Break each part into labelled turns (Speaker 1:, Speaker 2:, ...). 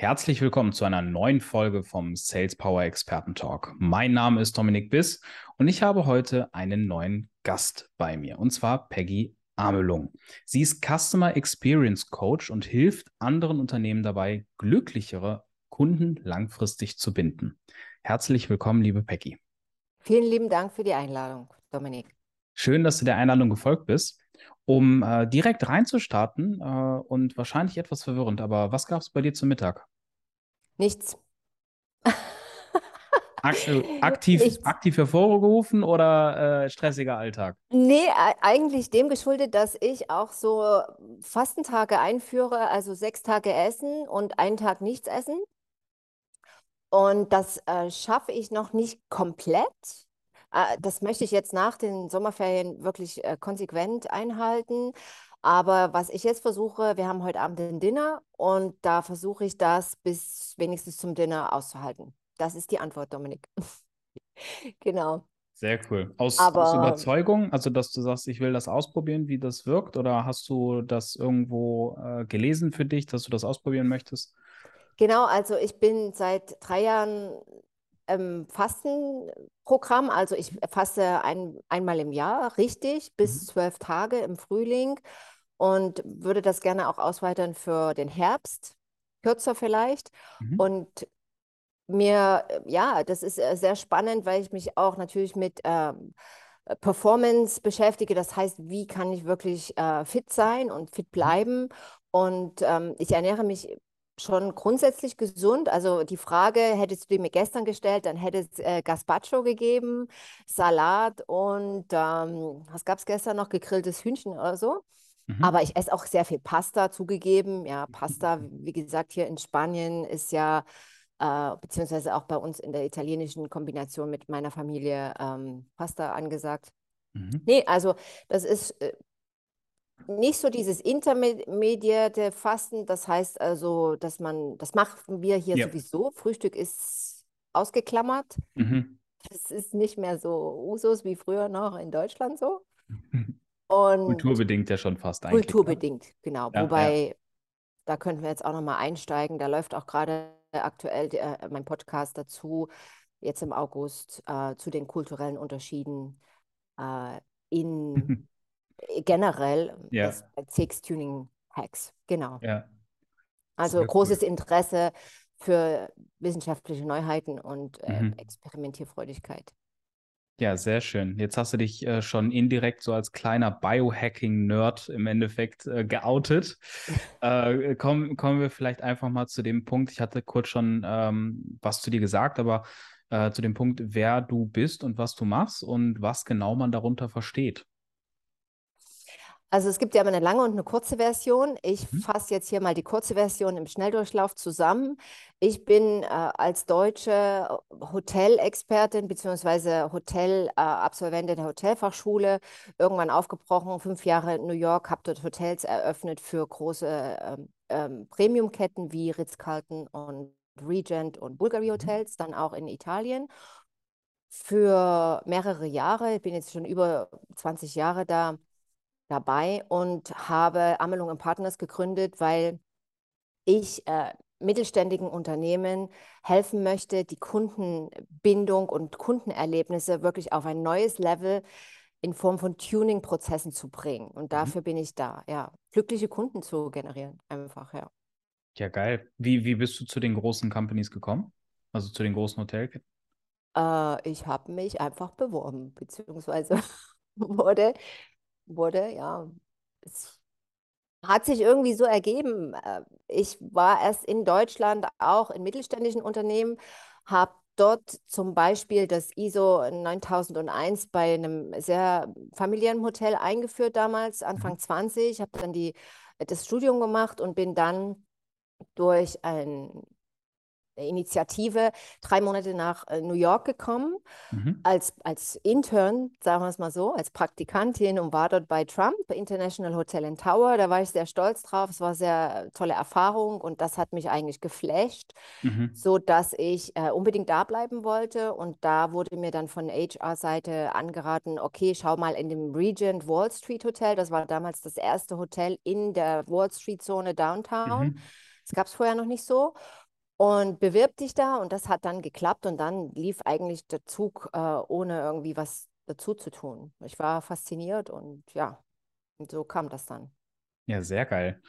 Speaker 1: Herzlich willkommen zu einer neuen Folge vom Sales Power Experten Talk. Mein Name ist Dominik Biss und ich habe heute einen neuen Gast bei mir und zwar Peggy Amelung. Sie ist Customer Experience Coach und hilft anderen Unternehmen dabei, glücklichere Kunden langfristig zu binden. Herzlich willkommen, liebe Peggy.
Speaker 2: Vielen lieben Dank für die Einladung, Dominik.
Speaker 1: Schön, dass du der Einladung gefolgt bist. Um äh, direkt reinzustarten äh, und wahrscheinlich etwas verwirrend, aber was gab es bei dir zum Mittag?
Speaker 2: Nichts.
Speaker 1: aktiv, Nichts. aktiv hervorgerufen oder äh, stressiger Alltag?
Speaker 2: Nee, eigentlich dem geschuldet, dass ich auch so Fastentage einführe, also sechs Tage essen und einen Tag nichts essen. Und das äh, schaffe ich noch nicht komplett. Äh, das möchte ich jetzt nach den Sommerferien wirklich äh, konsequent einhalten. Aber was ich jetzt versuche, wir haben heute Abend ein Dinner und da versuche ich das bis wenigstens zum Dinner auszuhalten. Das ist die Antwort, Dominik. genau.
Speaker 1: Sehr cool. Aus, Aber, aus, Überzeugung, also dass du sagst, ich will das ausprobieren, wie das wirkt, oder hast du das irgendwo äh, gelesen für dich, dass du das ausprobieren möchtest?
Speaker 2: Genau, also ich bin seit drei Jahren ähm, Fastenprogramm. Also ich faste ein, einmal im Jahr, richtig, bis mhm. zwölf Tage im Frühling und würde das gerne auch ausweitern für den Herbst, kürzer vielleicht. Mhm. Und mir, ja, das ist äh, sehr spannend, weil ich mich auch natürlich mit ähm, Performance beschäftige. Das heißt, wie kann ich wirklich äh, fit sein und fit mhm. bleiben? Und ähm, ich ernähre mich schon grundsätzlich gesund. Also die Frage hättest du dir mir gestern gestellt, dann hätte es äh, Gazpacho gegeben, Salat und ähm, was gab es gestern noch? Gegrilltes Hühnchen oder so. Mhm. Aber ich esse auch sehr viel Pasta zugegeben. Ja, Pasta, wie gesagt, hier in Spanien ist ja, äh, beziehungsweise auch bei uns in der italienischen Kombination mit meiner Familie ähm, Pasta angesagt. Mhm. Nee, also das ist äh, nicht so dieses intermediate Fasten, das heißt also, dass man, das machen wir hier ja. sowieso. Frühstück ist ausgeklammert. Mhm. Das ist nicht mehr so Usus wie früher noch in Deutschland so.
Speaker 1: Und kulturbedingt ja schon fast
Speaker 2: eigentlich. Kulturbedingt, ne? genau. Ja, Wobei, ja. da könnten wir jetzt auch nochmal einsteigen. Da läuft auch gerade aktuell äh, mein Podcast dazu, jetzt im August, äh, zu den kulturellen Unterschieden äh, in generell ja. Six Tuning Hacks. Genau. Ja. Also großes cool. Interesse für wissenschaftliche Neuheiten und äh, mhm. Experimentierfreudigkeit.
Speaker 1: Ja, sehr schön. Jetzt hast du dich äh, schon indirekt so als kleiner Biohacking-Nerd im Endeffekt äh, geoutet. äh, kommen, kommen wir vielleicht einfach mal zu dem Punkt. Ich hatte kurz schon ähm, was zu dir gesagt, aber äh, zu dem Punkt, wer du bist und was du machst und was genau man darunter versteht.
Speaker 2: Also es gibt ja immer eine lange und eine kurze Version. Ich mhm. fasse jetzt hier mal die kurze Version im Schnelldurchlauf zusammen. Ich bin äh, als deutsche Hotelexpertin bzw. Hotelabsolventin äh, der Hotelfachschule irgendwann aufgebrochen, fünf Jahre in New York, habe dort Hotels eröffnet für große ähm, ähm, Premiumketten wie Ritz-Carlton und Regent und Bulgari mhm. Hotels, dann auch in Italien. Für mehrere Jahre, ich bin jetzt schon über 20 Jahre da, dabei und habe Amelung Partners gegründet, weil ich äh, mittelständigen Unternehmen helfen möchte, die Kundenbindung und Kundenerlebnisse wirklich auf ein neues Level in Form von Tuning-Prozessen zu bringen. Und mhm. dafür mhm. bin ich da, ja. Glückliche Kunden zu generieren, einfach, ja.
Speaker 1: Ja, geil. Wie, wie bist du zu den großen Companies gekommen? Also zu den großen Hotelketten?
Speaker 2: Äh, ich habe mich einfach beworben, beziehungsweise wurde wurde, ja. Es hat sich irgendwie so ergeben. Äh, ich war erst in Deutschland auch in mittelständischen Unternehmen, habe dort zum Beispiel das ISO 9001 bei einem sehr familiären Hotel eingeführt damals, Anfang mhm. 20. habe dann die, das Studium gemacht und bin dann durch ein Initiative drei Monate nach äh, New York gekommen, mhm. als, als Intern, sagen wir es mal so, als Praktikantin und war dort bei Trump, International Hotel in Tower. Da war ich sehr stolz drauf. Es war eine sehr tolle Erfahrung und das hat mich eigentlich geflasht, mhm. so dass ich äh, unbedingt da bleiben wollte. Und da wurde mir dann von HR-Seite angeraten, okay, schau mal in dem Regent Wall Street Hotel. Das war damals das erste Hotel in der Wall Street Zone Downtown. Mhm. Das gab es vorher noch nicht so. Und bewirb dich da und das hat dann geklappt und dann lief eigentlich der Zug, äh, ohne irgendwie was dazu zu tun. Ich war fasziniert und ja, und so kam das dann.
Speaker 1: Ja, sehr geil.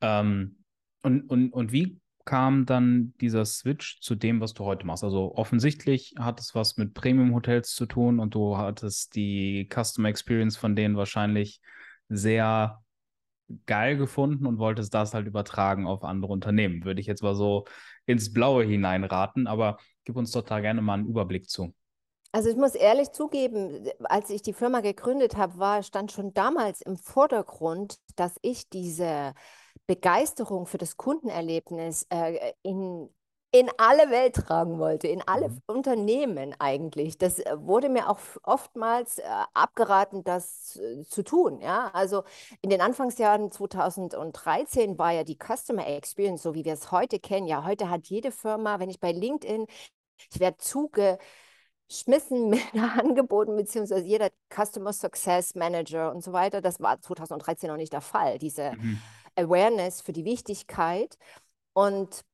Speaker 1: Ähm, und, und, und wie kam dann dieser Switch zu dem, was du heute machst? Also offensichtlich hat es was mit Premium-Hotels zu tun und du hattest die Customer Experience von denen wahrscheinlich sehr geil gefunden und wolltest das halt übertragen auf andere Unternehmen. Würde ich jetzt mal so ins Blaue hineinraten, aber gib uns doch da gerne mal einen Überblick zu.
Speaker 2: Also ich muss ehrlich zugeben, als ich die Firma gegründet habe, war, stand schon damals im Vordergrund, dass ich diese Begeisterung für das Kundenerlebnis äh, in, in alle Welt tragen wollte, in alle mhm. Unternehmen eigentlich. Das äh, wurde mir auch oftmals äh, abgeraten, das äh, zu tun. Ja? Also in den Anfangsjahren 2013 war ja die Customer Experience, so wie wir es heute kennen. Ja, heute hat jede Firma, wenn ich bei LinkedIn, ich werde zuge schmissen mit Angeboten, beziehungsweise jeder Customer Success Manager und so weiter. Das war 2013 noch nicht der Fall, diese mhm. Awareness für die Wichtigkeit. Und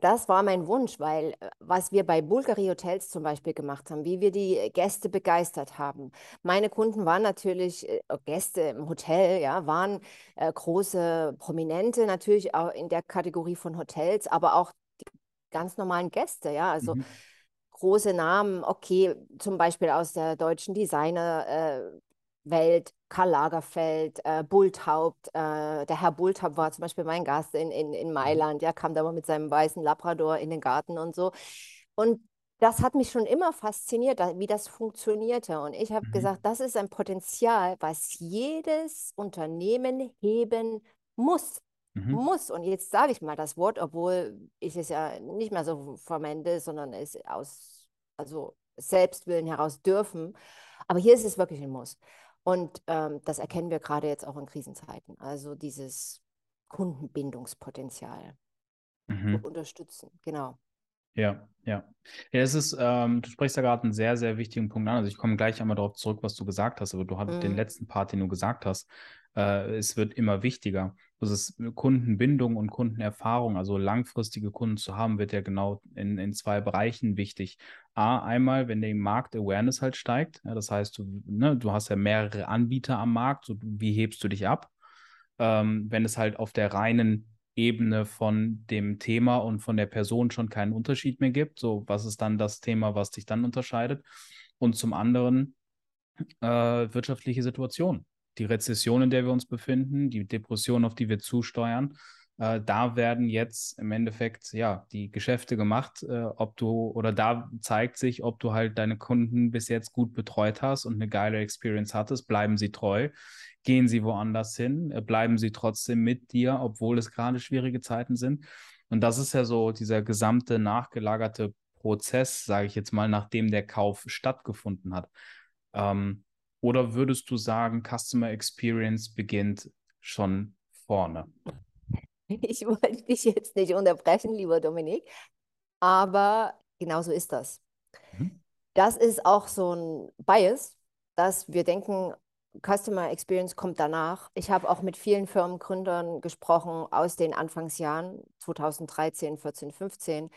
Speaker 2: das war mein Wunsch, weil äh, was wir bei Bulgari Hotels zum Beispiel gemacht haben, wie wir die Gäste begeistert haben. Meine Kunden waren natürlich äh, Gäste im Hotel, ja, waren äh, große Prominente natürlich auch in der Kategorie von Hotels, aber auch die ganz normalen Gäste, ja, also mhm große Namen, okay, zum Beispiel aus der deutschen Designerwelt, äh, Karl Lagerfeld, äh, Bulthaupt, äh, der Herr Bulthaupt war zum Beispiel mein Gast in, in, in mhm. Mailand, ja, kam da mal mit seinem weißen Labrador in den Garten und so. Und das hat mich schon immer fasziniert, wie das funktionierte. Und ich habe mhm. gesagt, das ist ein Potenzial, was jedes Unternehmen heben muss. Mhm. Muss. Und jetzt sage ich mal das Wort, obwohl ich es ja nicht mehr so verwende, sondern es aus also Selbstwillen heraus dürfen. Aber hier ist es wirklich ein Muss. Und ähm, das erkennen wir gerade jetzt auch in Krisenzeiten. Also dieses Kundenbindungspotenzial mhm. unterstützen. Genau.
Speaker 1: Ja, ja. Ja, es ist, ähm, du sprichst da gerade einen sehr, sehr wichtigen Punkt an. Also ich komme gleich einmal darauf zurück, was du gesagt hast, aber du hattest mhm. den letzten Part, den du gesagt hast, äh, es wird immer wichtiger. Das ist Kundenbindung und Kundenerfahrung, also langfristige Kunden zu haben, wird ja genau in, in zwei Bereichen wichtig. A, einmal, wenn der Markt-Awareness halt steigt, ja, das heißt, du, ne, du hast ja mehrere Anbieter am Markt, so, wie hebst du dich ab? Ähm, wenn es halt auf der reinen Ebene von dem Thema und von der Person schon keinen Unterschied mehr gibt, so was ist dann das Thema, was dich dann unterscheidet? Und zum anderen äh, wirtschaftliche Situation die Rezession, in der wir uns befinden, die Depression, auf die wir zusteuern, äh, da werden jetzt im Endeffekt ja die Geschäfte gemacht, äh, ob du oder da zeigt sich, ob du halt deine Kunden bis jetzt gut betreut hast und eine geile Experience hattest, bleiben sie treu, gehen sie woanders hin, äh, bleiben sie trotzdem mit dir, obwohl es gerade schwierige Zeiten sind. Und das ist ja so dieser gesamte nachgelagerte Prozess, sage ich jetzt mal, nachdem der Kauf stattgefunden hat. Ähm, oder würdest du sagen, Customer Experience beginnt schon vorne?
Speaker 2: Ich wollte dich jetzt nicht unterbrechen, lieber Dominik, aber genau so ist das. Mhm. Das ist auch so ein Bias, dass wir denken, Customer Experience kommt danach. Ich habe auch mit vielen Firmengründern gesprochen aus den Anfangsjahren 2013, 14, 15,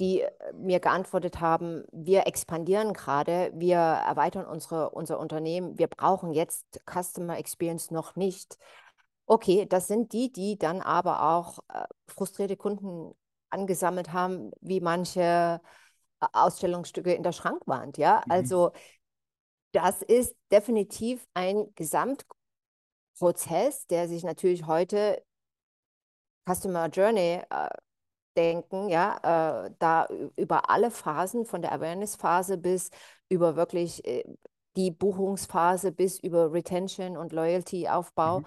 Speaker 2: die äh, mir geantwortet haben, wir expandieren gerade, wir erweitern unsere, unser Unternehmen, wir brauchen jetzt Customer Experience noch nicht. Okay, das sind die, die dann aber auch äh, frustrierte Kunden angesammelt haben, wie manche äh, Ausstellungsstücke in der Schrankwand. Ja, mhm. also das ist definitiv ein Gesamtprozess, der sich natürlich heute Customer Journey äh, denken, ja, äh, da über alle Phasen, von der Awareness-Phase bis über wirklich äh, die Buchungsphase bis über Retention und Loyalty-Aufbau mhm.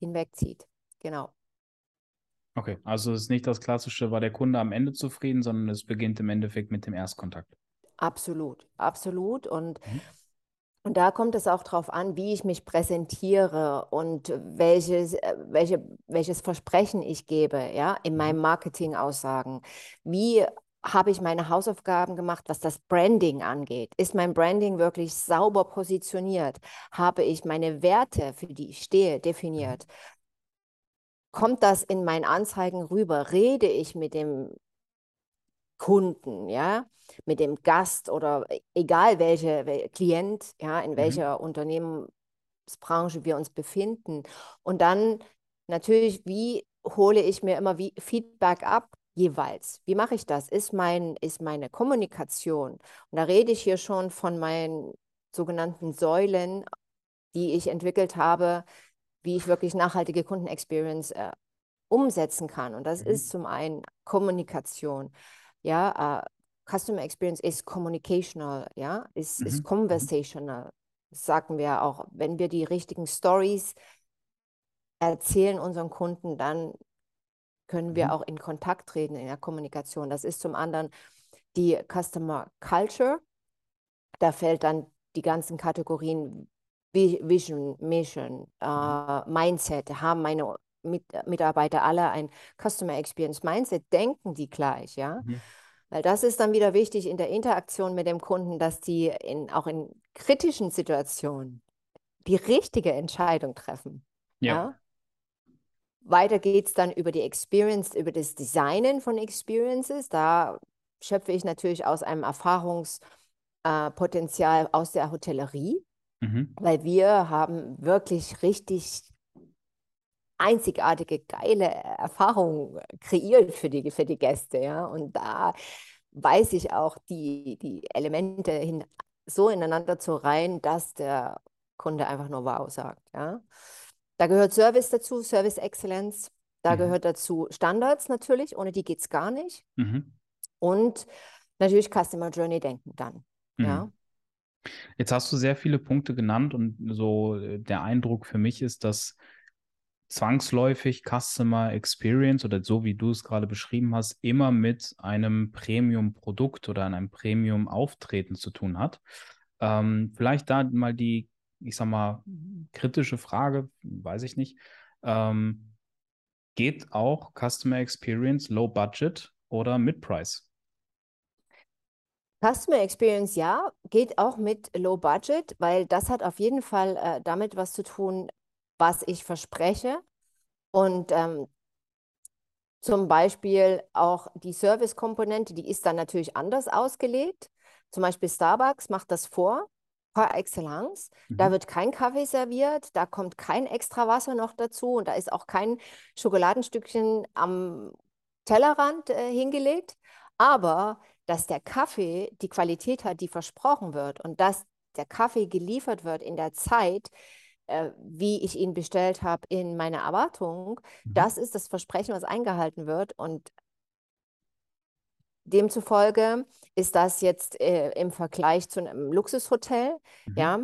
Speaker 2: hinwegzieht. Genau.
Speaker 1: Okay, also es ist nicht das klassische, war der Kunde am Ende zufrieden, sondern es beginnt im Endeffekt mit dem Erstkontakt.
Speaker 2: Absolut, absolut. Und mhm. Und da kommt es auch darauf an, wie ich mich präsentiere und welches, welche, welches Versprechen ich gebe, ja, in mhm. meinen Marketing-Aussagen. Wie habe ich meine Hausaufgaben gemacht, was das Branding angeht? Ist mein Branding wirklich sauber positioniert? Habe ich meine Werte, für die ich stehe, definiert? Kommt das in meinen Anzeigen rüber? Rede ich mit dem Kunden, ja, mit dem Gast oder egal welcher wel Klient, ja, in mhm. welcher Unternehmensbranche wir uns befinden. Und dann natürlich, wie hole ich mir immer wie Feedback ab? jeweils. Wie mache ich das? Ist, mein, ist meine Kommunikation, und da rede ich hier schon von meinen sogenannten Säulen, die ich entwickelt habe, wie ich wirklich nachhaltige Kundenexperience äh, umsetzen kann. Und das mhm. ist zum einen Kommunikation. Ja, uh, Customer Experience ist communicational, ja, ist, mhm. ist mhm. conversational. Das sagen wir auch. Wenn wir die richtigen Stories erzählen unseren Kunden, dann können wir mhm. auch in Kontakt treten in der Kommunikation. Das ist zum anderen die Customer Culture. Da fällt dann die ganzen Kategorien Vision, Mission, äh, Mindset, haben meine Mit Mitarbeiter alle ein Customer Experience Mindset, denken die gleich, ja. Mhm. Weil das ist dann wieder wichtig in der Interaktion mit dem Kunden, dass die in, auch in kritischen Situationen die richtige Entscheidung treffen. Ja. ja? Weiter geht es dann über die Experience, über das Designen von Experiences. Da schöpfe ich natürlich aus einem Erfahrungspotenzial äh, aus der Hotellerie, mhm. weil wir haben wirklich richtig einzigartige, geile Erfahrungen kreiert für die, für die Gäste. Ja? Und da weiß ich auch, die, die Elemente hin, so ineinander zu reihen, dass der Kunde einfach nur Wow sagt. Ja? Da gehört Service dazu, Service Excellence. Da mhm. gehört dazu Standards natürlich, ohne die geht es gar nicht. Mhm. Und natürlich Customer Journey denken dann. Mhm. Ja.
Speaker 1: Jetzt hast du sehr viele Punkte genannt und so äh, der Eindruck für mich ist, dass zwangsläufig Customer Experience oder so wie du es gerade beschrieben hast, immer mit einem Premium-Produkt oder einem Premium-Auftreten zu tun hat. Ähm, vielleicht da mal die ich sag mal, kritische Frage, weiß ich nicht. Ähm, geht auch Customer Experience Low Budget oder Mid Price?
Speaker 2: Customer Experience ja, geht auch mit Low Budget, weil das hat auf jeden Fall äh, damit was zu tun, was ich verspreche. Und ähm, zum Beispiel auch die Service-Komponente, die ist dann natürlich anders ausgelegt. Zum Beispiel Starbucks macht das vor par excellence. Mhm. Da wird kein Kaffee serviert, da kommt kein extra Wasser noch dazu und da ist auch kein Schokoladenstückchen am Tellerrand äh, hingelegt. Aber dass der Kaffee die Qualität hat, die versprochen wird und dass der Kaffee geliefert wird in der Zeit, äh, wie ich ihn bestellt habe in meiner Erwartung, mhm. das ist das Versprechen, was eingehalten wird. Und Demzufolge ist das jetzt äh, im Vergleich zu einem Luxushotel, mhm. ja,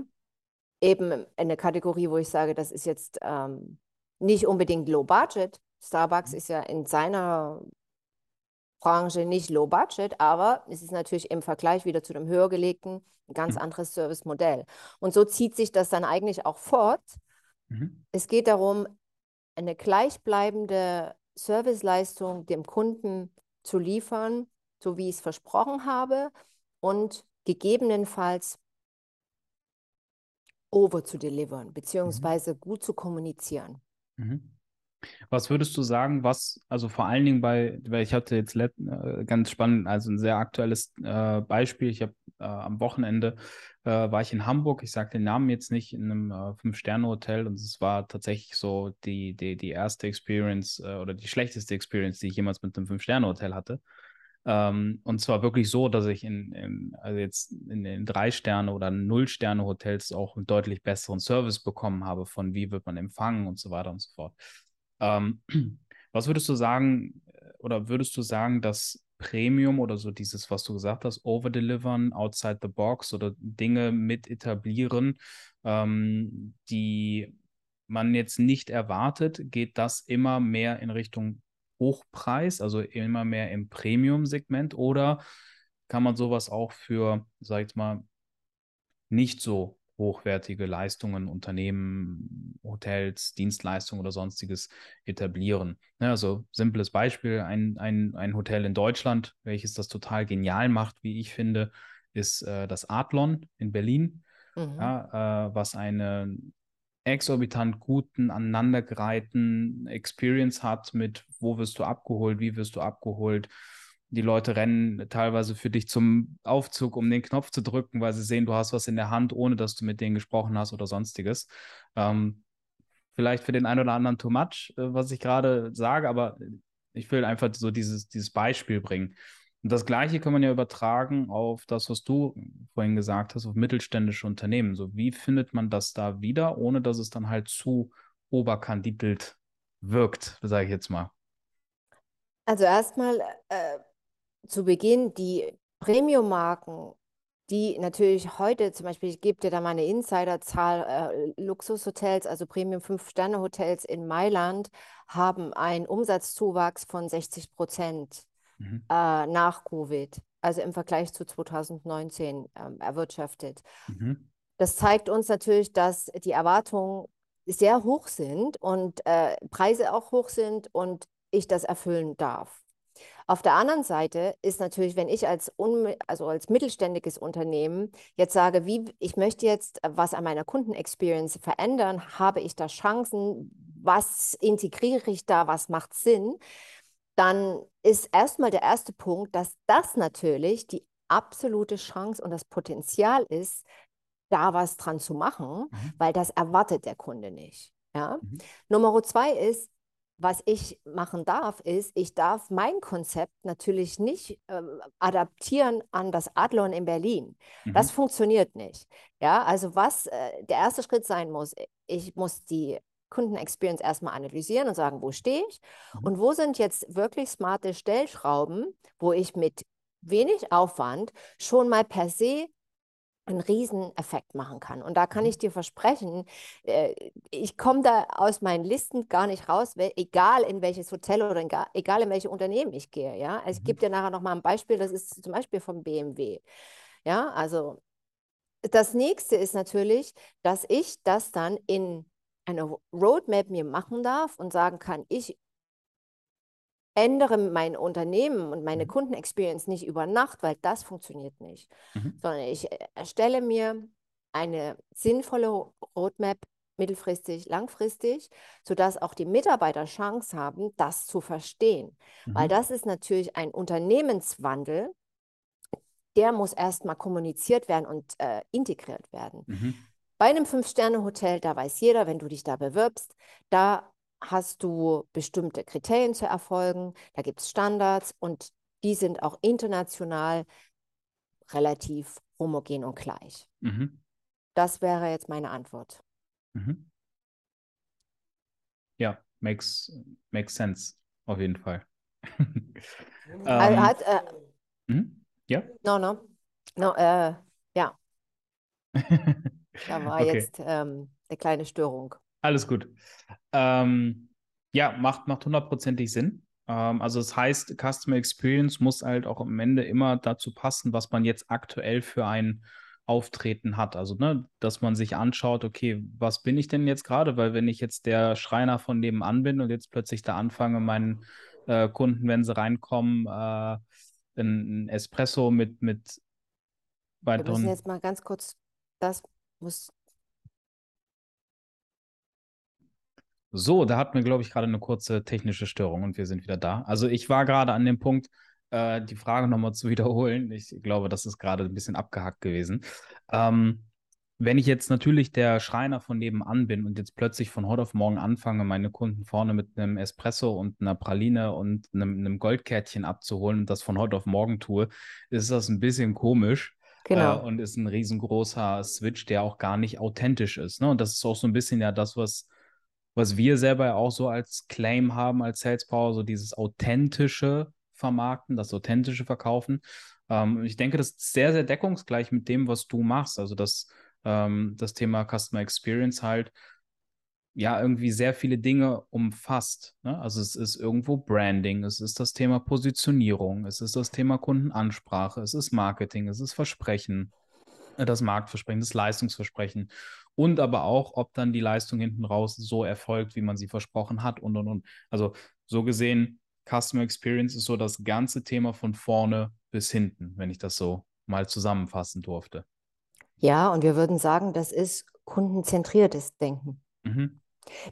Speaker 2: eben eine Kategorie, wo ich sage, das ist jetzt ähm, nicht unbedingt Low Budget. Starbucks mhm. ist ja in seiner Branche nicht Low Budget, aber es ist natürlich im Vergleich wieder zu dem höher gelegten ein ganz mhm. anderes Servicemodell. Und so zieht sich das dann eigentlich auch fort. Mhm. Es geht darum, eine gleichbleibende Serviceleistung dem Kunden zu liefern, so wie ich es versprochen habe und gegebenenfalls over zu delivern, mhm. beziehungsweise mhm. gut zu kommunizieren.
Speaker 1: Mhm. Was würdest du sagen, was, also vor allen Dingen bei, weil ich hatte jetzt let, äh, ganz spannend, also ein sehr aktuelles äh, Beispiel. Ich habe äh, am Wochenende äh, war ich in Hamburg, ich sage den Namen jetzt nicht, in einem äh, Fünf-Sterne-Hotel und es war tatsächlich so die, die, die erste Experience oder die schlechteste Experience, die ich jemals mit einem Fünf-Sterne-Hotel hatte. Ähm, und zwar wirklich so, dass ich in, in also jetzt in den Drei-Sterne- oder Null-Sterne-Hotels auch einen deutlich besseren Service bekommen habe, von wie wird man empfangen und so weiter und so fort. Ähm, was würdest du sagen, oder würdest du sagen, dass Premium oder so dieses, was du gesagt hast, overdelivern, outside the box oder Dinge mit etablieren, ähm, die man jetzt nicht erwartet, geht das immer mehr in Richtung Hochpreis, also immer mehr im Premium-Segment, oder kann man sowas auch für, sag ich mal, nicht so hochwertige Leistungen, Unternehmen, Hotels, Dienstleistungen oder sonstiges etablieren. Ja, ne, also simples Beispiel, ein, ein, ein Hotel in Deutschland, welches das total genial macht, wie ich finde, ist äh, das Adlon in Berlin, mhm. ja, äh, was eine exorbitant guten, aneinandergereihten Experience hat mit, wo wirst du abgeholt, wie wirst du abgeholt, die Leute rennen teilweise für dich zum Aufzug, um den Knopf zu drücken, weil sie sehen, du hast was in der Hand, ohne dass du mit denen gesprochen hast oder sonstiges. Ähm, vielleicht für den einen oder anderen too much, äh, was ich gerade sage, aber ich will einfach so dieses, dieses Beispiel bringen. Und das Gleiche kann man ja übertragen auf das, was du vorhin gesagt hast, auf mittelständische Unternehmen. So, wie findet man das da wieder, ohne dass es dann halt zu oberkandidelt wirkt, sage ich jetzt mal?
Speaker 2: Also erstmal äh, zu Beginn die Premium-Marken, die natürlich heute zum Beispiel, ich gebe dir da mal eine Insiderzahl, äh, Luxushotels, also Premium-Fünf-Sterne-Hotels in Mailand haben einen Umsatzzuwachs von 60 Prozent mhm. äh, nach Covid, also im Vergleich zu 2019 ähm, erwirtschaftet. Mhm. Das zeigt uns natürlich, dass die Erwartungen sehr hoch sind und äh, Preise auch hoch sind und ich das erfüllen darf. Auf der anderen Seite ist natürlich, wenn ich als, also als mittelständiges Unternehmen jetzt sage, wie ich möchte jetzt was an meiner Kundenexperience verändern, habe ich da Chancen, was integriere ich da, was macht Sinn, dann ist erstmal der erste Punkt, dass das natürlich die absolute Chance und das Potenzial ist, da was dran zu machen, mhm. weil das erwartet der Kunde nicht. Ja? Mhm. Nummer zwei ist, was ich machen darf, ist, ich darf mein Konzept natürlich nicht äh, adaptieren an das Adlon in Berlin. Mhm. Das funktioniert nicht. Ja, also was äh, der erste Schritt sein muss, ich muss die Kundenexperience erstmal analysieren und sagen, wo stehe ich mhm. und wo sind jetzt wirklich smarte Stellschrauben, wo ich mit wenig Aufwand schon mal per se einen riesen Effekt machen kann. Und da kann ich mhm. dir versprechen, äh, ich komme da aus meinen Listen gar nicht raus, egal in welches Hotel oder egal in welche Unternehmen ich gehe. Ja? Also ich gebe mhm. dir nachher noch mal ein Beispiel, das ist zum Beispiel vom BMW. Ja, also das nächste ist natürlich, dass ich das dann in eine Roadmap mir machen darf und sagen kann, ich ändere mein Unternehmen und meine mhm. Kundenexperience nicht über Nacht, weil das funktioniert nicht, mhm. sondern ich äh, erstelle mir eine sinnvolle Roadmap mittelfristig, langfristig, sodass auch die Mitarbeiter Chance haben, das zu verstehen. Mhm. Weil das ist natürlich ein Unternehmenswandel, der muss erstmal kommuniziert werden und äh, integriert werden. Mhm. Bei einem Fünf-Sterne-Hotel, da weiß jeder, wenn du dich da bewirbst, da hast du bestimmte Kriterien zu erfolgen, da gibt es Standards und die sind auch international relativ homogen und gleich. Mhm. Das wäre jetzt meine Antwort. Mhm.
Speaker 1: Ja, makes, makes sense, auf jeden Fall.
Speaker 2: ähm, hat, äh, mhm. Ja? No, no. no äh, ja. da war okay. jetzt ähm, eine kleine Störung.
Speaker 1: Alles gut. Ähm, ja, macht, macht hundertprozentig Sinn. Ähm, also das heißt, Customer Experience muss halt auch am Ende immer dazu passen, was man jetzt aktuell für ein Auftreten hat. Also, ne, dass man sich anschaut, okay, was bin ich denn jetzt gerade? Weil wenn ich jetzt der Schreiner von nebenan bin und jetzt plötzlich da anfange, meinen äh, Kunden, wenn sie reinkommen, äh, ein Espresso mit, mit
Speaker 2: weiteren. Wir müssen jetzt mal ganz kurz, das muss
Speaker 1: So, da hatten wir, glaube ich, gerade eine kurze technische Störung und wir sind wieder da. Also ich war gerade an dem Punkt, äh, die Frage nochmal zu wiederholen. Ich glaube, das ist gerade ein bisschen abgehackt gewesen. Ähm, wenn ich jetzt natürlich der Schreiner von nebenan bin und jetzt plötzlich von heute auf morgen anfange, meine Kunden vorne mit einem Espresso und einer Praline und einem, einem Goldkärtchen abzuholen und das von heute auf morgen tue, ist das ein bisschen komisch. Genau. Äh, und ist ein riesengroßer Switch, der auch gar nicht authentisch ist. Ne? Und das ist auch so ein bisschen ja das, was was wir selber auch so als Claim haben, als Sales Power, so dieses authentische Vermarkten, das authentische Verkaufen. Ähm, ich denke, das ist sehr, sehr deckungsgleich mit dem, was du machst. Also das, ähm, das Thema Customer Experience halt ja irgendwie sehr viele Dinge umfasst. Ne? Also es ist irgendwo Branding, es ist das Thema Positionierung, es ist das Thema Kundenansprache, es ist Marketing, es ist Versprechen, das Marktversprechen, das Leistungsversprechen und aber auch, ob dann die Leistung hinten raus so erfolgt, wie man sie versprochen hat und und und. Also so gesehen, Customer Experience ist so das ganze Thema von vorne bis hinten, wenn ich das so mal zusammenfassen durfte.
Speaker 2: Ja, und wir würden sagen, das ist kundenzentriertes Denken. Mhm.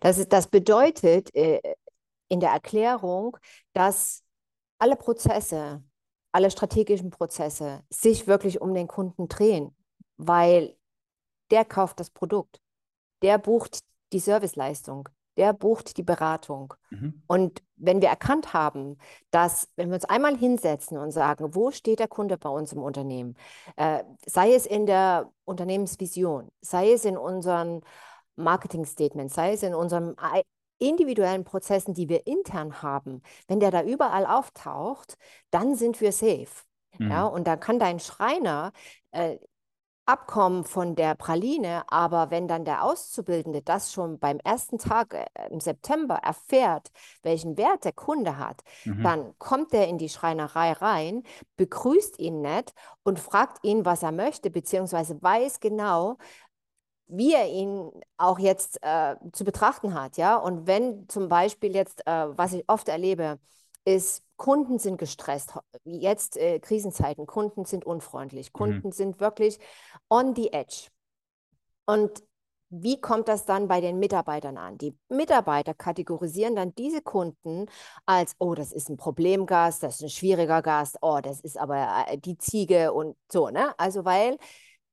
Speaker 2: Das, ist, das bedeutet äh, in der Erklärung, dass alle Prozesse alle strategischen Prozesse sich wirklich um den Kunden drehen, weil der kauft das Produkt, der bucht die Serviceleistung, der bucht die Beratung. Mhm. Und wenn wir erkannt haben, dass, wenn wir uns einmal hinsetzen und sagen, wo steht der Kunde bei uns im Unternehmen, äh, sei es in der Unternehmensvision, sei es in unseren Marketing-Statements, sei es in unseren individuellen Prozessen, die wir intern haben, wenn der da überall auftaucht, dann sind wir safe. Mhm. Ja, und da kann dein Schreiner äh, abkommen von der Praline, aber wenn dann der Auszubildende das schon beim ersten Tag äh, im September erfährt, welchen Wert der Kunde hat, mhm. dann kommt er in die Schreinerei rein, begrüßt ihn nett und fragt ihn, was er möchte, beziehungsweise weiß genau, wie er ihn auch jetzt äh, zu betrachten hat, ja. Und wenn zum Beispiel jetzt, äh, was ich oft erlebe, ist, Kunden sind gestresst. Jetzt äh, Krisenzeiten, Kunden sind unfreundlich, mhm. Kunden mhm. sind wirklich on the edge. Und wie kommt das dann bei den Mitarbeitern an? Die Mitarbeiter kategorisieren dann diese Kunden als, oh, das ist ein Problemgast, das ist ein schwieriger Gast, oh, das ist aber äh, die Ziege und so, ne? Also weil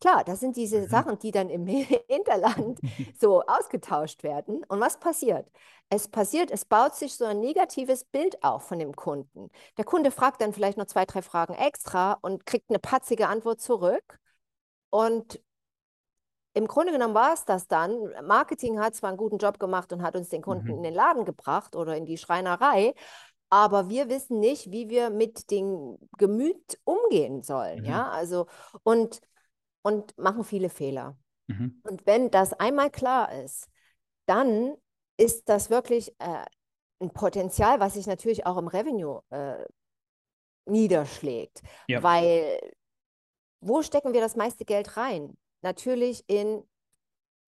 Speaker 2: Klar, das sind diese mhm. Sachen, die dann im Hinterland so ausgetauscht werden. Und was passiert? Es passiert, es baut sich so ein negatives Bild auf von dem Kunden. Der Kunde fragt dann vielleicht noch zwei, drei Fragen extra und kriegt eine patzige Antwort zurück. Und im Grunde genommen war es das dann. Marketing hat zwar einen guten Job gemacht und hat uns den Kunden mhm. in den Laden gebracht oder in die Schreinerei, aber wir wissen nicht, wie wir mit dem Gemüt umgehen sollen. Mhm. Ja, also und und machen viele Fehler. Mhm. Und wenn das einmal klar ist, dann ist das wirklich äh, ein Potenzial, was sich natürlich auch im Revenue äh, niederschlägt. Ja. Weil wo stecken wir das meiste Geld rein? Natürlich in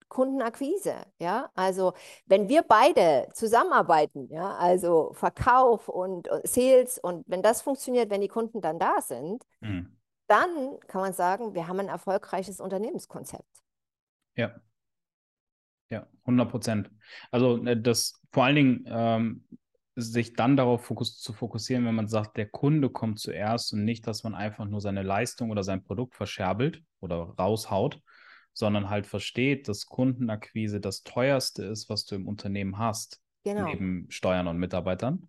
Speaker 2: Kundenakquise, ja. Also wenn wir beide zusammenarbeiten, ja, also Verkauf und, und Sales und wenn das funktioniert, wenn die Kunden dann da sind, mhm dann kann man sagen, wir haben ein erfolgreiches Unternehmenskonzept.
Speaker 1: Ja. Ja, 100 Prozent. Also äh, das vor allen Dingen ähm, sich dann darauf fokus zu fokussieren, wenn man sagt, der Kunde kommt zuerst und nicht, dass man einfach nur seine Leistung oder sein Produkt verscherbelt oder raushaut, sondern halt versteht, dass Kundenakquise das teuerste ist, was du im Unternehmen hast, genau. neben Steuern und Mitarbeitern,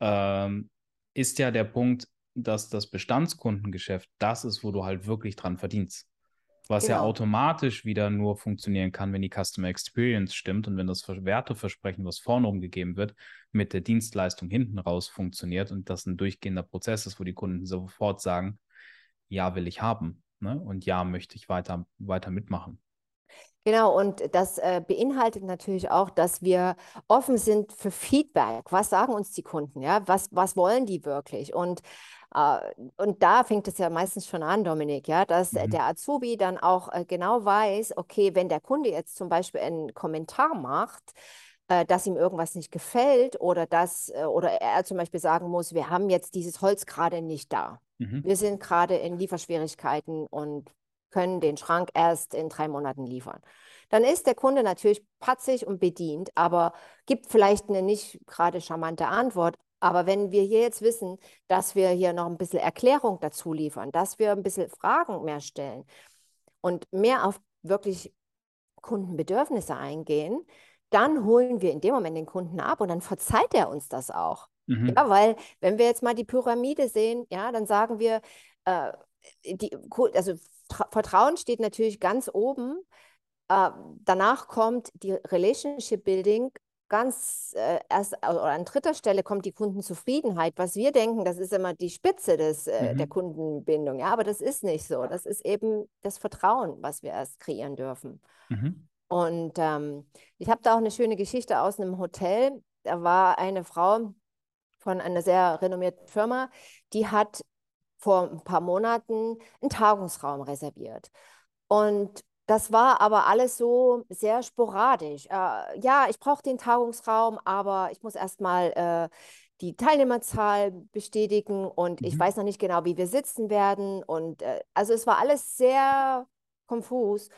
Speaker 1: ähm, ist ja der Punkt, dass das Bestandskundengeschäft das ist, wo du halt wirklich dran verdienst. Was genau. ja automatisch wieder nur funktionieren kann, wenn die Customer Experience stimmt und wenn das Werteversprechen, was vorne umgegeben wird, mit der Dienstleistung hinten raus funktioniert und das ein durchgehender Prozess ist, wo die Kunden sofort sagen, ja, will ich haben ne? und ja, möchte ich weiter, weiter mitmachen.
Speaker 2: Genau, und das äh, beinhaltet natürlich auch, dass wir offen sind für Feedback. Was sagen uns die Kunden? Ja? Was, was wollen die wirklich? Und und da fängt es ja meistens schon an, Dominik, ja, dass mhm. der Azubi dann auch äh, genau weiß, okay, wenn der Kunde jetzt zum Beispiel einen Kommentar macht, äh, dass ihm irgendwas nicht gefällt oder dass oder er zum Beispiel sagen muss, wir haben jetzt dieses Holz gerade nicht da. Mhm. Wir sind gerade in Lieferschwierigkeiten und können den Schrank erst in drei Monaten liefern. Dann ist der Kunde natürlich patzig und bedient, aber gibt vielleicht eine nicht gerade charmante Antwort, aber wenn wir hier jetzt wissen, dass wir hier noch ein bisschen Erklärung dazu liefern, dass wir ein bisschen Fragen mehr stellen und mehr auf wirklich Kundenbedürfnisse eingehen, dann holen wir in dem Moment den Kunden ab und dann verzeiht er uns das auch. Mhm. Ja, weil wenn wir jetzt mal die Pyramide sehen, ja, dann sagen wir, äh, die, also Vertrauen steht natürlich ganz oben. Äh, danach kommt die Relationship Building ganz äh, erst oder an dritter Stelle kommt die Kundenzufriedenheit. Was wir denken, das ist immer die Spitze des, äh, mhm. der Kundenbindung. Ja, aber das ist nicht so. Das ist eben das Vertrauen, was wir erst kreieren dürfen. Mhm. Und ähm, ich habe da auch eine schöne Geschichte aus einem Hotel. Da war eine Frau von einer sehr renommierten Firma, die hat vor ein paar Monaten einen Tagungsraum reserviert. Und das war aber alles so sehr sporadisch. Äh, ja, ich brauche den Tagungsraum, aber ich muss erstmal äh, die Teilnehmerzahl bestätigen und mhm. ich weiß noch nicht genau, wie wir sitzen werden. Und äh, also es war alles sehr konfus.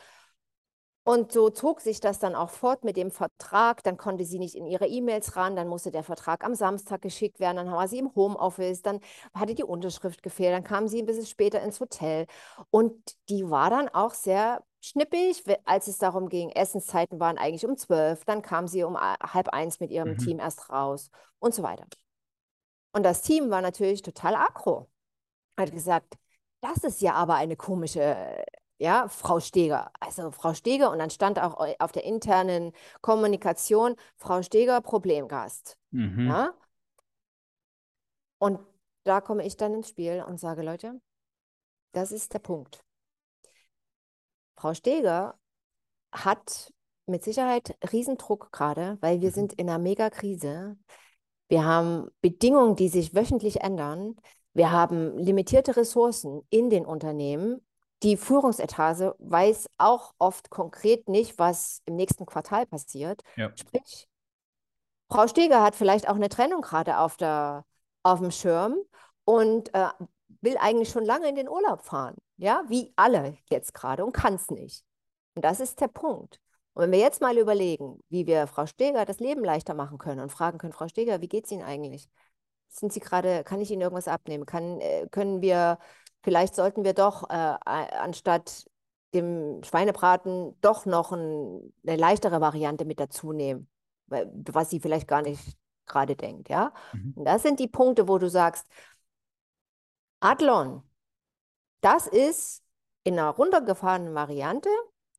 Speaker 2: Und so zog sich das dann auch fort mit dem Vertrag. Dann konnte sie nicht in ihre E-Mails ran. Dann musste der Vertrag am Samstag geschickt werden. Dann war sie im Homeoffice. Dann hatte die Unterschrift gefehlt. Dann kam sie ein bisschen später ins Hotel. Und die war dann auch sehr schnippig, als es darum ging. Essenszeiten waren eigentlich um zwölf. Dann kam sie um halb eins mit ihrem mhm. Team erst raus und so weiter. Und das Team war natürlich total aggro. Hat gesagt, das ist ja aber eine komische ja, Frau Steger. Also Frau Steger und dann stand auch auf der internen Kommunikation Frau Steger Problemgast. Mhm. Ja? Und da komme ich dann ins Spiel und sage, Leute, das ist der Punkt. Frau Steger hat mit Sicherheit Riesendruck gerade, weil wir mhm. sind in einer Megakrise. Wir haben Bedingungen, die sich wöchentlich ändern. Wir haben limitierte Ressourcen in den Unternehmen die Führungsetage weiß auch oft konkret nicht, was im nächsten Quartal passiert. Ja. Sprich, Frau Steger hat vielleicht auch eine Trennung gerade auf, auf dem Schirm und äh, will eigentlich schon lange in den Urlaub fahren. Ja, wie alle jetzt gerade und kann es nicht. Und das ist der Punkt. Und wenn wir jetzt mal überlegen, wie wir Frau Steger das Leben leichter machen können und fragen können, Frau Steger, wie geht es Ihnen eigentlich? Sind Sie gerade, kann ich Ihnen irgendwas abnehmen? Kann, äh, können wir vielleicht sollten wir doch äh, anstatt dem Schweinebraten doch noch ein, eine leichtere Variante mit dazu nehmen, was sie vielleicht gar nicht gerade denkt, ja. Mhm. Und das sind die Punkte, wo du sagst, Adlon, das ist in einer runtergefahrenen Variante,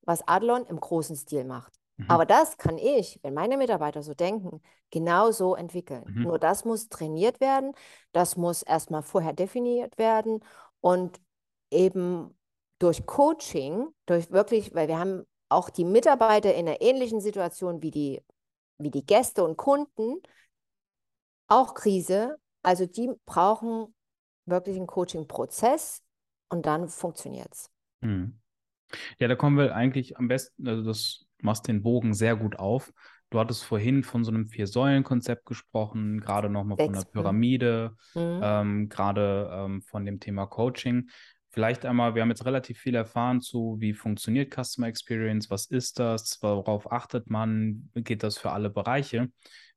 Speaker 2: was Adlon im großen Stil macht. Mhm. Aber das kann ich, wenn meine Mitarbeiter so denken, genauso entwickeln. Mhm. Nur das muss trainiert werden, das muss erstmal vorher definiert werden und eben durch Coaching, durch wirklich, weil wir haben auch die Mitarbeiter in einer ähnlichen Situation wie die, wie die Gäste und Kunden, auch Krise. Also die brauchen wirklich einen Coaching-Prozess und dann funktioniert es. Hm.
Speaker 1: Ja, da kommen wir eigentlich am besten, also das machst den Bogen sehr gut auf. Du hattest vorhin von so einem Vier-Säulen-Konzept gesprochen, gerade nochmal von der Pyramide, mhm. ähm, gerade ähm, von dem Thema Coaching. Vielleicht einmal, wir haben jetzt relativ viel erfahren zu, wie funktioniert Customer Experience, was ist das, worauf achtet man, geht das für alle Bereiche.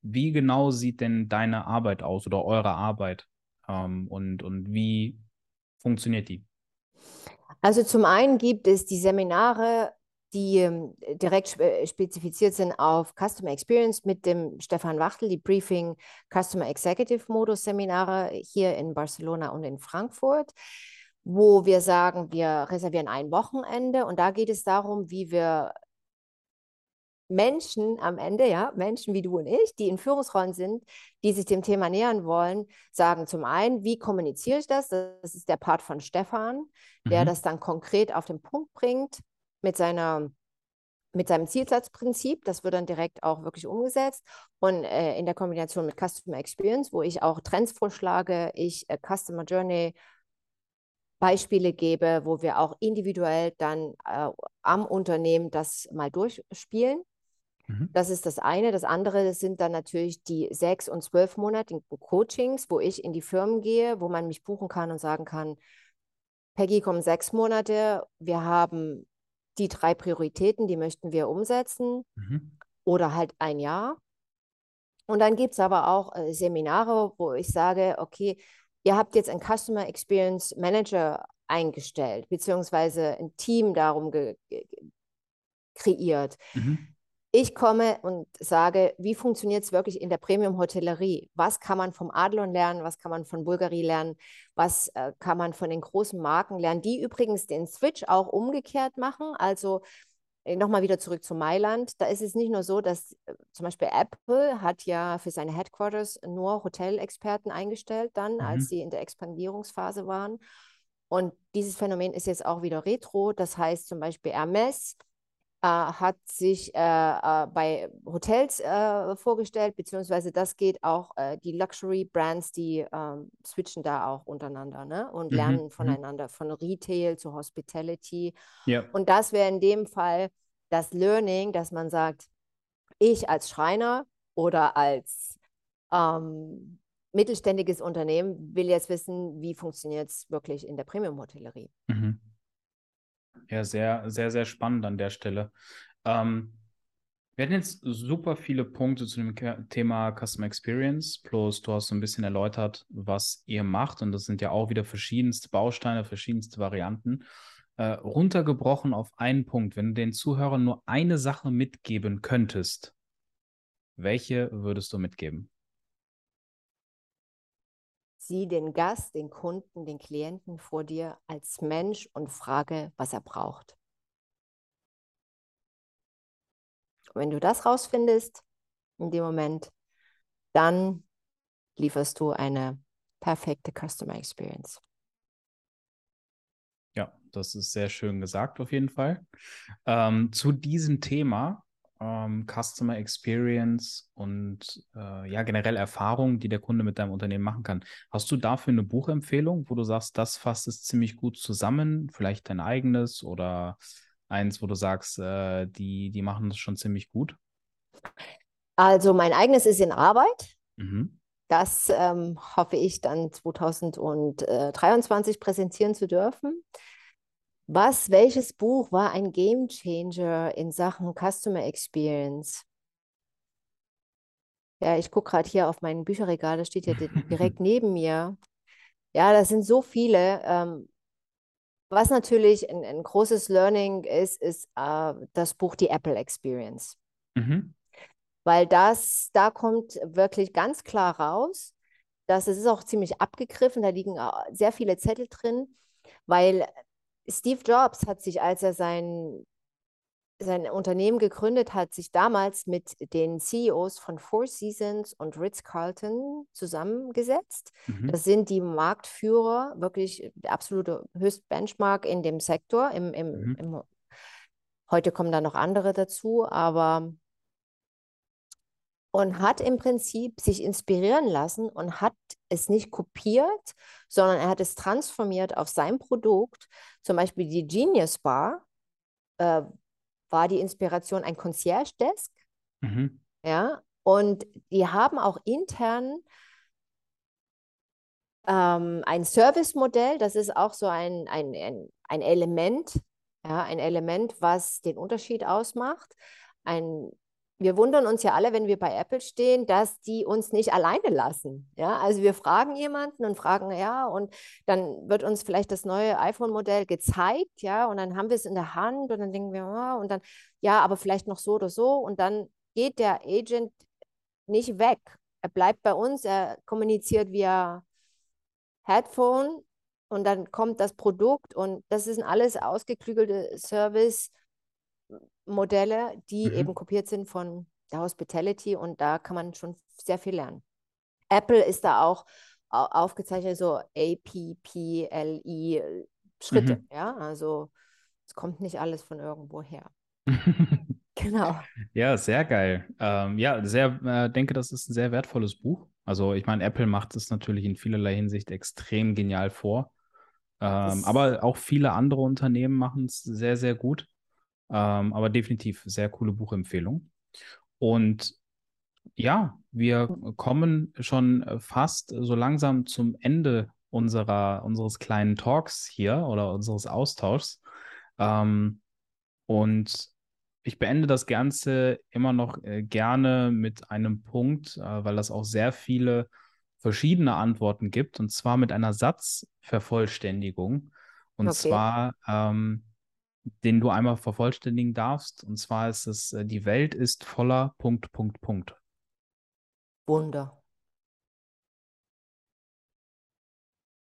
Speaker 1: Wie genau sieht denn deine Arbeit aus oder eure Arbeit ähm, und, und wie funktioniert die?
Speaker 2: Also zum einen gibt es die Seminare die ähm, direkt spezifiziert sind auf Customer Experience mit dem Stefan Wachtel, die Briefing Customer Executive Modus Seminare hier in Barcelona und in Frankfurt, wo wir sagen, wir reservieren ein Wochenende und da geht es darum, wie wir Menschen am Ende, ja, Menschen wie du und ich, die in Führungsrollen sind, die sich dem Thema nähern wollen, sagen zum einen, wie kommuniziere ich das? Das ist der Part von Stefan, der mhm. das dann konkret auf den Punkt bringt mit seiner mit seinem Zielsatzprinzip, das wird dann direkt auch wirklich umgesetzt und äh, in der Kombination mit Customer Experience, wo ich auch Trends vorschlage, ich äh, Customer Journey Beispiele gebe, wo wir auch individuell dann äh, am Unternehmen das mal durchspielen. Mhm. Das ist das eine. Das andere sind dann natürlich die sechs- und zwölfmonatigen Coachings, wo ich in die Firmen gehe, wo man mich buchen kann und sagen kann, Peggy, kommen sechs Monate, wir haben die drei Prioritäten, die möchten wir umsetzen mhm. oder halt ein Jahr. Und dann gibt es aber auch äh, Seminare, wo ich sage, okay, ihr habt jetzt einen Customer Experience Manager eingestellt, beziehungsweise ein Team darum kreiert. Mhm. Ich komme und sage, wie funktioniert es wirklich in der Premium-Hotellerie? Was kann man vom Adlon lernen? Was kann man von Bulgari lernen? Was äh, kann man von den großen Marken lernen? Die übrigens den Switch auch umgekehrt machen. Also äh, nochmal wieder zurück zu Mailand. Da ist es nicht nur so, dass äh, zum Beispiel Apple hat ja für seine Headquarters nur Hotelexperten eingestellt, dann, mhm. als sie in der Expandierungsphase waren. Und dieses Phänomen ist jetzt auch wieder retro. Das heißt zum Beispiel Hermes hat sich äh, äh, bei Hotels äh, vorgestellt, beziehungsweise das geht auch, äh, die Luxury-Brands, die ähm, switchen da auch untereinander ne? und mhm. lernen mhm. voneinander, von Retail zu Hospitality. Ja. Und das wäre in dem Fall das Learning, dass man sagt, ich als Schreiner oder als ähm, mittelständiges Unternehmen will jetzt wissen, wie funktioniert es wirklich in der Premium-Hotellerie. Mhm.
Speaker 1: Ja, sehr, sehr, sehr spannend an der Stelle. Ähm, wir hatten jetzt super viele Punkte zu dem Thema Customer Experience, plus du hast so ein bisschen erläutert, was ihr macht und das sind ja auch wieder verschiedenste Bausteine, verschiedenste Varianten. Äh, runtergebrochen auf einen Punkt, wenn du den Zuhörern nur eine Sache mitgeben könntest, welche würdest du mitgeben?
Speaker 2: Sieh den Gast, den Kunden, den Klienten vor dir als Mensch und frage, was er braucht. wenn du das rausfindest in dem Moment, dann lieferst du eine perfekte Customer Experience.
Speaker 1: Ja, das ist sehr schön gesagt auf jeden Fall. Ähm, zu diesem Thema ähm, Customer Experience und äh, ja generell Erfahrungen, die der Kunde mit deinem Unternehmen machen kann. Hast du dafür eine Buchempfehlung, wo du sagst, das fasst es ziemlich gut zusammen, vielleicht dein eigenes oder eins, wo du sagst, äh, die, die machen das schon ziemlich gut?
Speaker 2: Also mein eigenes ist in Arbeit. Mhm. Das ähm, hoffe ich dann 2023 präsentieren zu dürfen. Was, welches Buch war ein Game Changer in Sachen Customer Experience? Ja, ich gucke gerade hier auf mein Bücherregal, das steht ja direkt neben mir. Ja, das sind so viele. Ähm, was natürlich ein, ein großes Learning ist, ist äh, das Buch Die Apple Experience. Mhm. Weil das, da kommt wirklich ganz klar raus, dass es ist auch ziemlich abgegriffen, da liegen äh, sehr viele Zettel drin, weil Steve Jobs hat sich, als er sein sein Unternehmen gegründet hat, sich damals mit den CEOs von Four Seasons und Ritz-Carlton zusammengesetzt. Mhm. Das sind die Marktführer, wirklich der absolute Höchstbenchmark in dem Sektor. Im, im, mhm. im, heute kommen da noch andere dazu, aber und hat im Prinzip sich inspirieren lassen und hat es nicht kopiert, sondern er hat es transformiert auf sein Produkt, zum Beispiel die Genius Bar. Äh, war die Inspiration ein Concierge-Desk. Mhm. Ja, und die haben auch intern ähm, ein Service-Modell, das ist auch so ein, ein, ein, ein Element, ja, ein Element, was den Unterschied ausmacht. Ein wir wundern uns ja alle, wenn wir bei Apple stehen, dass die uns nicht alleine lassen. Ja, also wir fragen jemanden und fragen, ja, und dann wird uns vielleicht das neue iPhone-Modell gezeigt, ja, und dann haben wir es in der Hand und dann denken wir, oh, und dann, ja, aber vielleicht noch so oder so und dann geht der Agent nicht weg. Er bleibt bei uns, er kommuniziert via Headphone und dann kommt das Produkt und das sind alles ausgeklügelte Service Modelle, die mhm. eben kopiert sind von der Hospitality und da kann man schon sehr viel lernen. Apple ist da auch aufgezeichnet, so A, P, P, L, I Schritte, mhm. ja, also es kommt nicht alles von irgendwo her. genau.
Speaker 1: Ja, sehr geil. Ähm, ja, sehr, äh, denke, das ist ein sehr wertvolles Buch. Also ich meine, Apple macht es natürlich in vielerlei Hinsicht extrem genial vor. Ähm, aber auch viele andere Unternehmen machen es sehr, sehr gut. Ähm, aber definitiv sehr coole Buchempfehlung. Und ja, wir kommen schon fast so langsam zum Ende unserer, unseres kleinen Talks hier oder unseres Austauschs. Ähm, und ich beende das Ganze immer noch äh, gerne mit einem Punkt, äh, weil das auch sehr viele verschiedene Antworten gibt, und zwar mit einer Satzvervollständigung. Und okay. zwar, ähm, den du einmal vervollständigen darfst. Und zwar ist es, äh, die Welt ist voller Punkt, Punkt, Punkt.
Speaker 2: Wunder.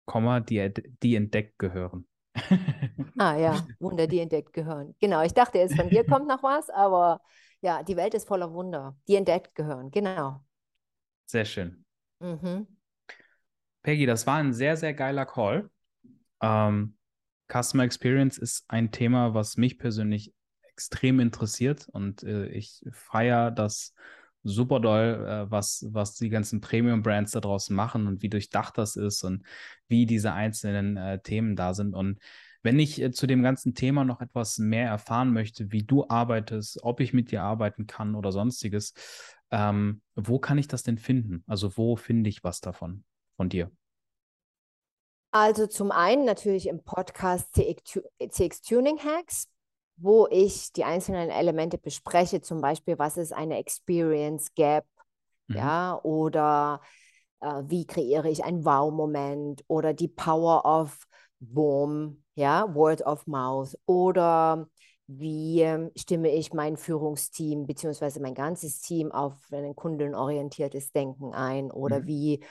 Speaker 1: Komma, die, die entdeckt gehören.
Speaker 2: ah ja, Wunder, die entdeckt gehören. Genau, ich dachte jetzt von dir kommt noch was, aber ja, die Welt ist voller Wunder, die entdeckt gehören. Genau.
Speaker 1: Sehr schön. Mhm. Peggy, das war ein sehr, sehr geiler Call. Ähm, Customer Experience ist ein Thema, was mich persönlich extrem interessiert und äh, ich feiere das super doll, äh, was, was die ganzen Premium-Brands da draußen machen und wie durchdacht das ist und wie diese einzelnen äh, Themen da sind. Und wenn ich äh, zu dem ganzen Thema noch etwas mehr erfahren möchte, wie du arbeitest, ob ich mit dir arbeiten kann oder sonstiges, ähm, wo kann ich das denn finden? Also wo finde ich was davon von dir?
Speaker 2: Also zum einen natürlich im Podcast CX Tuning Hacks. wo ich die einzelnen Elemente bespreche, zum Beispiel, was ist eine Experience Gap, mhm. ja, oder äh, wie kreiere ich einen Wow-Moment oder die Power of WOM, ja, Word of Mouth oder wie stimme ich mein Führungsteam bzw. mein ganzes Team auf ein kundenorientiertes Denken ein oder mhm. wie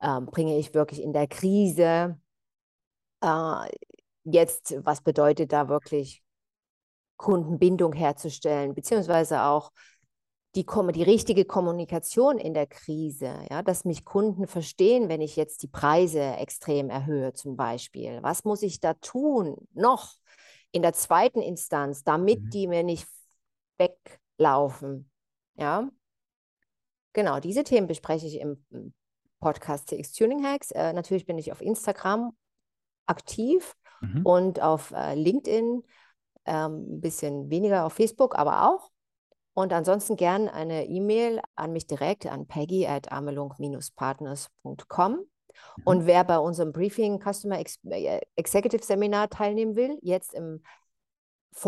Speaker 2: ähm, bringe ich wirklich in der Krise äh, jetzt, was bedeutet da wirklich Kundenbindung herzustellen, beziehungsweise auch die, die richtige Kommunikation in der Krise, ja, dass mich Kunden verstehen, wenn ich jetzt die Preise extrem erhöhe zum Beispiel. Was muss ich da tun noch in der zweiten Instanz, damit mhm. die mir nicht weglaufen? Ja, genau, diese Themen bespreche ich im Podcast CX Tuning Hacks. Äh, natürlich bin ich auf Instagram aktiv mhm. und auf äh, LinkedIn ähm, ein bisschen weniger auf Facebook, aber auch. Und ansonsten gern eine E-Mail an mich direkt an peggy at amelung-partners.com. Mhm. Und wer bei unserem Briefing Customer Ex äh, Executive Seminar teilnehmen will, jetzt im,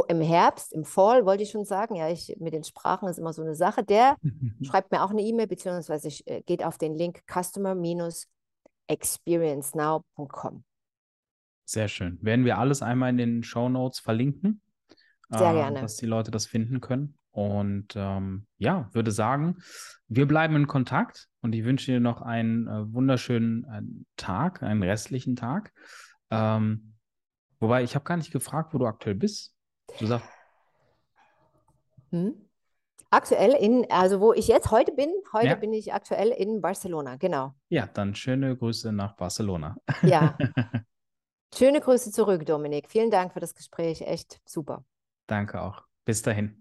Speaker 2: im Herbst, im Fall, wollte ich schon sagen, ja, ich, mit den Sprachen ist immer so eine Sache, der schreibt mir auch eine E-Mail, beziehungsweise äh, geht auf den Link customer-experiencenow.com.
Speaker 1: Sehr schön. Werden wir alles einmal in den Show Notes verlinken?
Speaker 2: Sehr äh, gerne.
Speaker 1: Dass die Leute das finden können. Und ähm, ja, würde sagen, wir bleiben in Kontakt und ich wünsche dir noch einen äh, wunderschönen äh, Tag, einen restlichen Tag. Ähm, wobei, ich habe gar nicht gefragt, wo du aktuell bist. Sagst.
Speaker 2: Hm? Aktuell in, also wo ich jetzt heute bin, heute ja. bin ich aktuell in Barcelona, genau.
Speaker 1: Ja, dann schöne Grüße nach Barcelona.
Speaker 2: Ja. Schöne Grüße zurück, Dominik. Vielen Dank für das Gespräch. Echt super.
Speaker 1: Danke auch. Bis dahin.